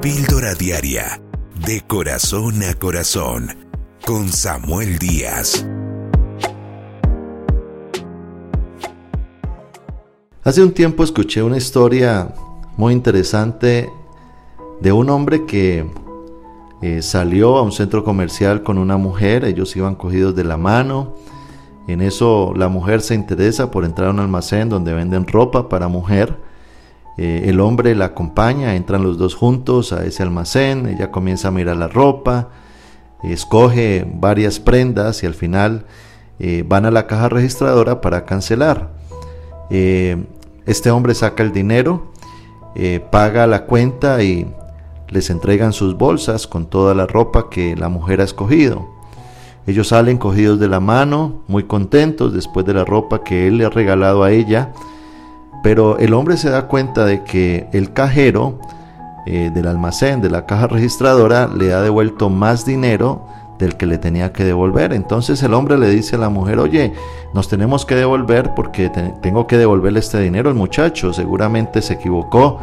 Píldora Diaria, de corazón a corazón, con Samuel Díaz. Hace un tiempo escuché una historia muy interesante de un hombre que eh, salió a un centro comercial con una mujer, ellos iban cogidos de la mano, en eso la mujer se interesa por entrar a un almacén donde venden ropa para mujer, eh, el hombre la acompaña, entran los dos juntos a ese almacén, ella comienza a mirar la ropa, escoge varias prendas y al final eh, van a la caja registradora para cancelar. este hombre saca el dinero, paga la cuenta y les entregan sus bolsas con toda la ropa que la mujer ha escogido. Ellos salen cogidos de la mano, muy contentos después de la ropa que él le ha regalado a ella, pero el hombre se da cuenta de que el cajero eh, del almacén, de la caja registradora, le ha devuelto más dinero del que le tenía que devolver. Entonces el hombre le dice a la mujer, oye, nos tenemos que devolver porque tengo que devolverle este dinero. El muchacho seguramente se equivocó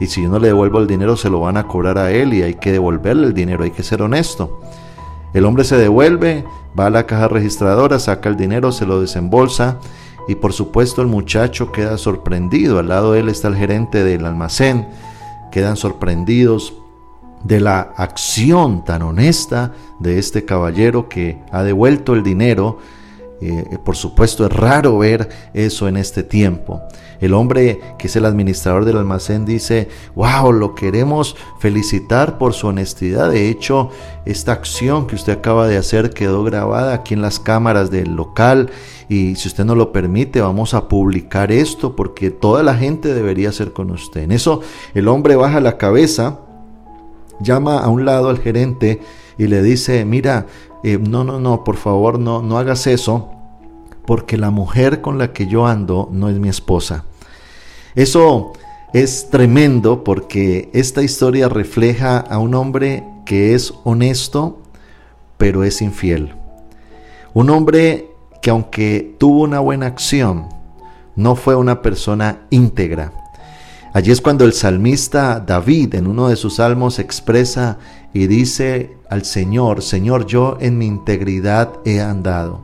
y si yo no le devuelvo el dinero se lo van a cobrar a él y hay que devolverle el dinero, hay que ser honesto. El hombre se devuelve, va a la caja registradora, saca el dinero, se lo desembolsa y por supuesto el muchacho queda sorprendido. Al lado de él está el gerente del almacén. Quedan sorprendidos de la acción tan honesta de este caballero que ha devuelto el dinero eh, por supuesto es raro ver eso en este tiempo. El hombre que es el administrador del almacén dice, wow, lo queremos felicitar por su honestidad. De hecho, esta acción que usted acaba de hacer quedó grabada aquí en las cámaras del local y si usted no lo permite vamos a publicar esto porque toda la gente debería ser con usted. En eso el hombre baja la cabeza, llama a un lado al gerente y le dice, mira, eh, no, no, no, por favor, no, no hagas eso porque la mujer con la que yo ando no es mi esposa. Eso es tremendo porque esta historia refleja a un hombre que es honesto, pero es infiel. Un hombre que aunque tuvo una buena acción, no fue una persona íntegra. Allí es cuando el salmista David en uno de sus salmos expresa y dice al Señor, Señor, yo en mi integridad he andado.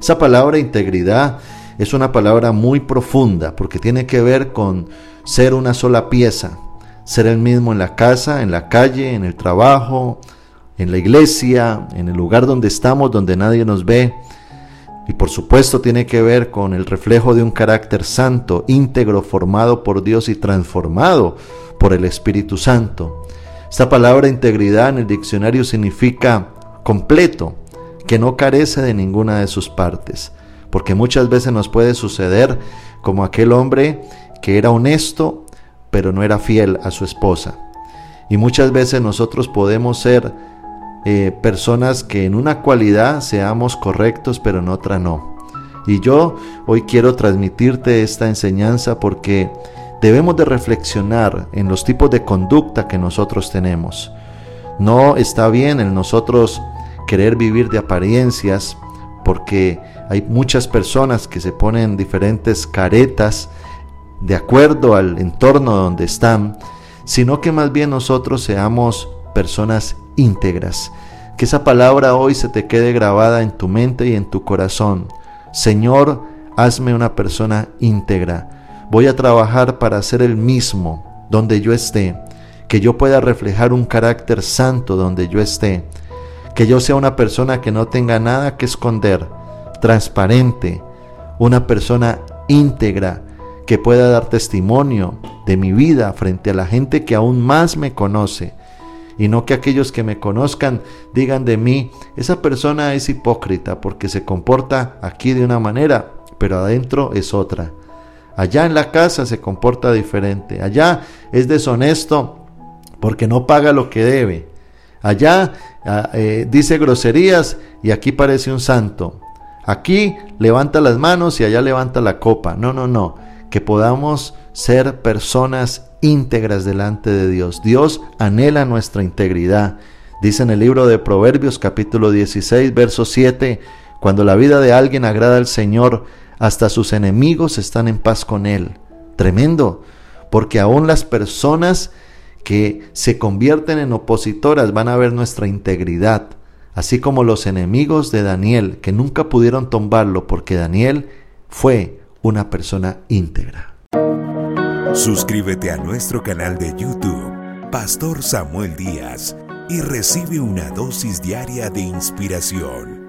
Esa palabra integridad es una palabra muy profunda porque tiene que ver con ser una sola pieza, ser el mismo en la casa, en la calle, en el trabajo, en la iglesia, en el lugar donde estamos, donde nadie nos ve. Y por supuesto tiene que ver con el reflejo de un carácter santo, íntegro, formado por Dios y transformado por el Espíritu Santo. Esta palabra integridad en el diccionario significa completo, que no carece de ninguna de sus partes, porque muchas veces nos puede suceder como aquel hombre que era honesto, pero no era fiel a su esposa. Y muchas veces nosotros podemos ser eh, personas que en una cualidad seamos correctos, pero en otra no. Y yo hoy quiero transmitirte esta enseñanza porque debemos de reflexionar en los tipos de conducta que nosotros tenemos. No está bien el nosotros querer vivir de apariencias, porque hay muchas personas que se ponen diferentes caretas de acuerdo al entorno donde están, sino que más bien nosotros seamos personas íntegras. Que esa palabra hoy se te quede grabada en tu mente y en tu corazón. Señor, hazme una persona íntegra. Voy a trabajar para ser el mismo donde yo esté, que yo pueda reflejar un carácter santo donde yo esté que yo sea una persona que no tenga nada que esconder, transparente, una persona íntegra, que pueda dar testimonio de mi vida frente a la gente que aún más me conoce. Y no que aquellos que me conozcan digan de mí, esa persona es hipócrita porque se comporta aquí de una manera, pero adentro es otra. Allá en la casa se comporta diferente. Allá es deshonesto porque no paga lo que debe. Allá ah, eh, dice groserías y aquí parece un santo. Aquí levanta las manos y allá levanta la copa. No, no, no. Que podamos ser personas íntegras delante de Dios. Dios anhela nuestra integridad. Dice en el libro de Proverbios capítulo 16, verso 7, cuando la vida de alguien agrada al Señor, hasta sus enemigos están en paz con Él. Tremendo, porque aún las personas que se convierten en opositoras van a ver nuestra integridad, así como los enemigos de Daniel, que nunca pudieron tumbarlo porque Daniel fue una persona íntegra. Suscríbete a nuestro canal de YouTube, Pastor Samuel Díaz, y recibe una dosis diaria de inspiración.